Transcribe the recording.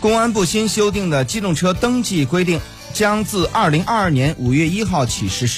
公安部新修订的机动车登记规定将自二零二二年五月一号起实施。